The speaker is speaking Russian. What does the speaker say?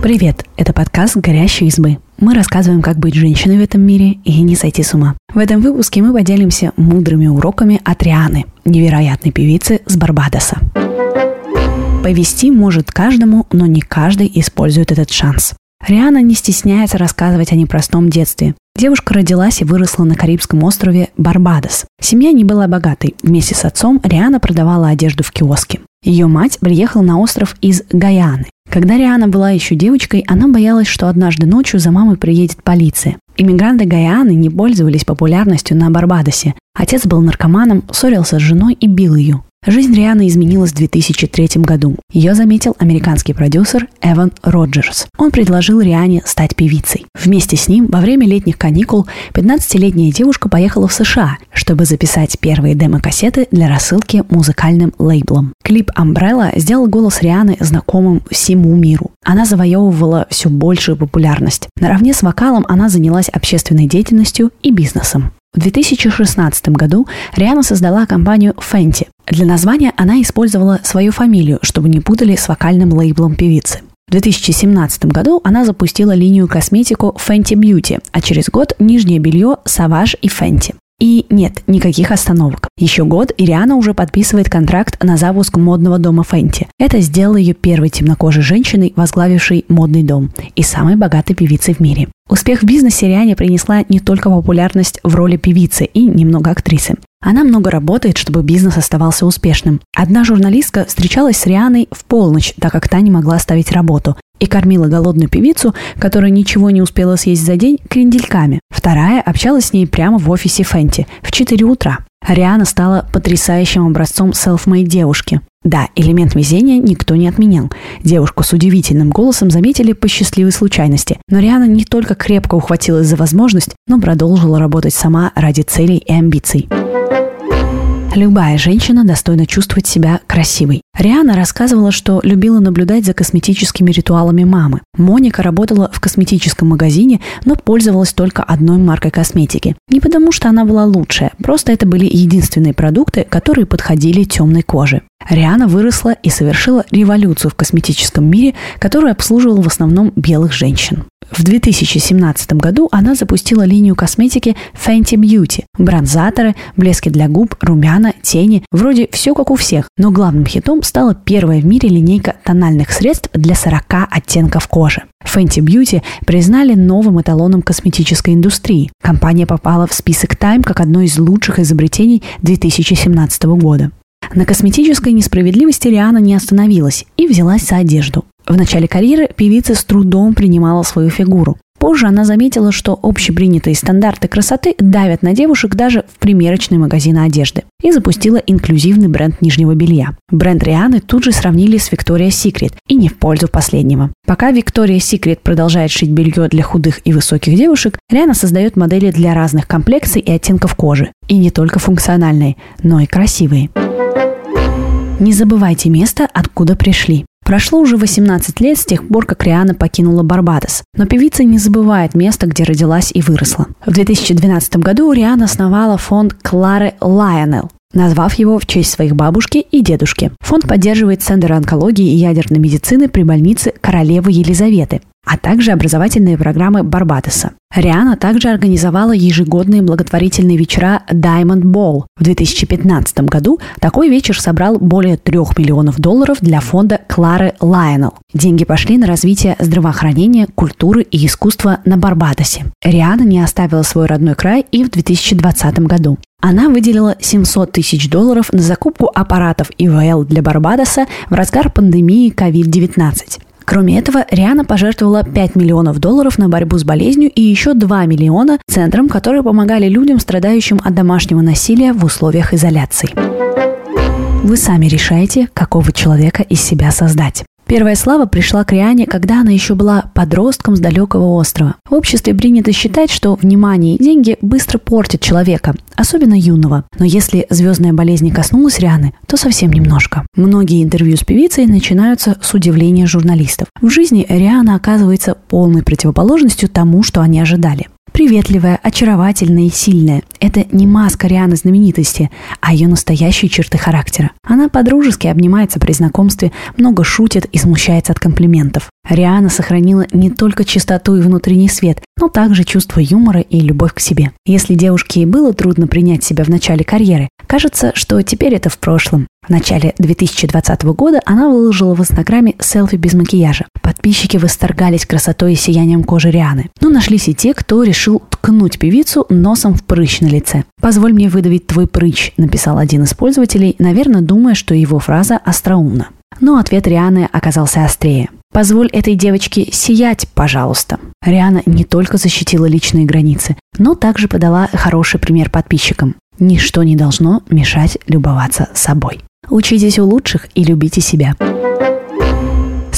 Привет! Это подкаст «Горящие избы». Мы рассказываем, как быть женщиной в этом мире и не сойти с ума. В этом выпуске мы поделимся мудрыми уроками от Рианы, невероятной певицы с Барбадоса. Повести может каждому, но не каждый использует этот шанс. Риана не стесняется рассказывать о непростом детстве. Девушка родилась и выросла на Карибском острове Барбадос. Семья не была богатой. Вместе с отцом Риана продавала одежду в киоске. Ее мать приехала на остров из Гаяны. Когда Риана была еще девочкой, она боялась, что однажды ночью за мамой приедет полиция. Иммигранты Гаяны не пользовались популярностью на Барбадосе. Отец был наркоманом, ссорился с женой и бил ее. Жизнь Рианы изменилась в 2003 году. Ее заметил американский продюсер Эван Роджерс. Он предложил Риане стать певицей. Вместе с ним во время летних каникул 15-летняя девушка поехала в США, чтобы записать первые демо-кассеты для рассылки музыкальным лейблом. Клип «Umbrella» сделал голос Рианы знакомым всему миру. Она завоевывала все большую популярность. Наравне с вокалом она занялась общественной деятельностью и бизнесом. В 2016 году Риана создала компанию Fenty. Для названия она использовала свою фамилию, чтобы не путали с вокальным лейблом певицы. В 2017 году она запустила линию косметику Fenty Beauty, а через год нижнее белье Savage и Fenty. И нет, никаких остановок. Еще год, и Риана уже подписывает контракт на запуск модного дома Фенти. Это сделало ее первой темнокожей женщиной, возглавившей модный дом и самой богатой певицей в мире. Успех в бизнесе Риане принесла не только популярность в роли певицы и немного актрисы. Она много работает, чтобы бизнес оставался успешным. Одна журналистка встречалась с Рианой в полночь, так как та не могла оставить работу, и кормила голодную певицу, которая ничего не успела съесть за день, крендельками. Вторая общалась с ней прямо в офисе Фенти в 4 утра. Риана стала потрясающим образцом селф-мейд девушки. Да, элемент везения никто не отменял. Девушку с удивительным голосом заметили по счастливой случайности. Но Риана не только крепко ухватилась за возможность, но продолжила работать сама ради целей и амбиций. Любая женщина достойна чувствовать себя красивой. Риана рассказывала, что любила наблюдать за косметическими ритуалами мамы. Моника работала в косметическом магазине, но пользовалась только одной маркой косметики. Не потому, что она была лучшая, просто это были единственные продукты, которые подходили темной коже. Риана выросла и совершила революцию в косметическом мире, который обслуживал в основном белых женщин. В 2017 году она запустила линию косметики Fenty Beauty. Бронзаторы, блески для губ, румяна, тени. Вроде все как у всех. Но главным хитом стала первая в мире линейка тональных средств для 40 оттенков кожи. Fenty Beauty признали новым эталоном косметической индустрии. Компания попала в список Time как одно из лучших изобретений 2017 года. На косметической несправедливости Риана не остановилась и взялась за одежду. В начале карьеры певица с трудом принимала свою фигуру. Позже она заметила, что общепринятые стандарты красоты давят на девушек даже в примерочные магазины одежды. И запустила инклюзивный бренд нижнего белья. Бренд Рианы тут же сравнили с Victoria's Secret, и не в пользу последнего. Пока Victoria's Secret продолжает шить белье для худых и высоких девушек, Риана создает модели для разных комплекций и оттенков кожи. И не только функциональные, но и красивые. Не забывайте место, откуда пришли. Прошло уже 18 лет с тех пор, как Риана покинула Барбадос, но певица не забывает место, где родилась и выросла. В 2012 году Риана основала фонд Клары Лайонелл, назвав его в честь своих бабушки и дедушки. Фонд поддерживает Центр онкологии и ядерной медицины при больнице Королевы Елизаветы, а также образовательные программы Барбадоса. Риана также организовала ежегодные благотворительные вечера Diamond Ball. В 2015 году такой вечер собрал более 3 миллионов долларов для фонда Клары Лайонелл. Деньги пошли на развитие здравоохранения, культуры и искусства на Барбадосе. Риана не оставила свой родной край и в 2020 году. Она выделила 700 тысяч долларов на закупку аппаратов ИВЛ для Барбадоса в разгар пандемии COVID-19. Кроме этого, Риана пожертвовала 5 миллионов долларов на борьбу с болезнью и еще 2 миллиона центрам, которые помогали людям, страдающим от домашнего насилия в условиях изоляции. Вы сами решаете, какого человека из себя создать. Первая слава пришла к Риане, когда она еще была подростком с далекого острова. В обществе принято считать, что внимание и деньги быстро портят человека, особенно юного. Но если звездная болезнь коснулась Рианы, то совсем немножко. Многие интервью с певицей начинаются с удивления журналистов. В жизни Риана оказывается полной противоположностью тому, что они ожидали. Приветливая, очаровательная и сильная. Это не маска Рианы знаменитости, а ее настоящие черты характера. Она подружески обнимается при знакомстве, много шутит и смущается от комплиментов. Риана сохранила не только чистоту и внутренний свет, но также чувство юмора и любовь к себе. Если девушке и было трудно принять себя в начале карьеры, кажется, что теперь это в прошлом. В начале 2020 года она выложила в Инстаграме селфи без макияжа. Подписчики восторгались красотой и сиянием кожи Рианы. Но нашлись и те, кто решил ткнуть певицу носом в прыщ на лице. «Позволь мне выдавить твой прыщ», — написал один из пользователей, наверное, думая, что его фраза остроумна. Но ответ Рианы оказался острее. Позволь этой девочке сиять, пожалуйста. Риана не только защитила личные границы, но также подала хороший пример подписчикам. Ничто не должно мешать любоваться собой. Учитесь у лучших и любите себя.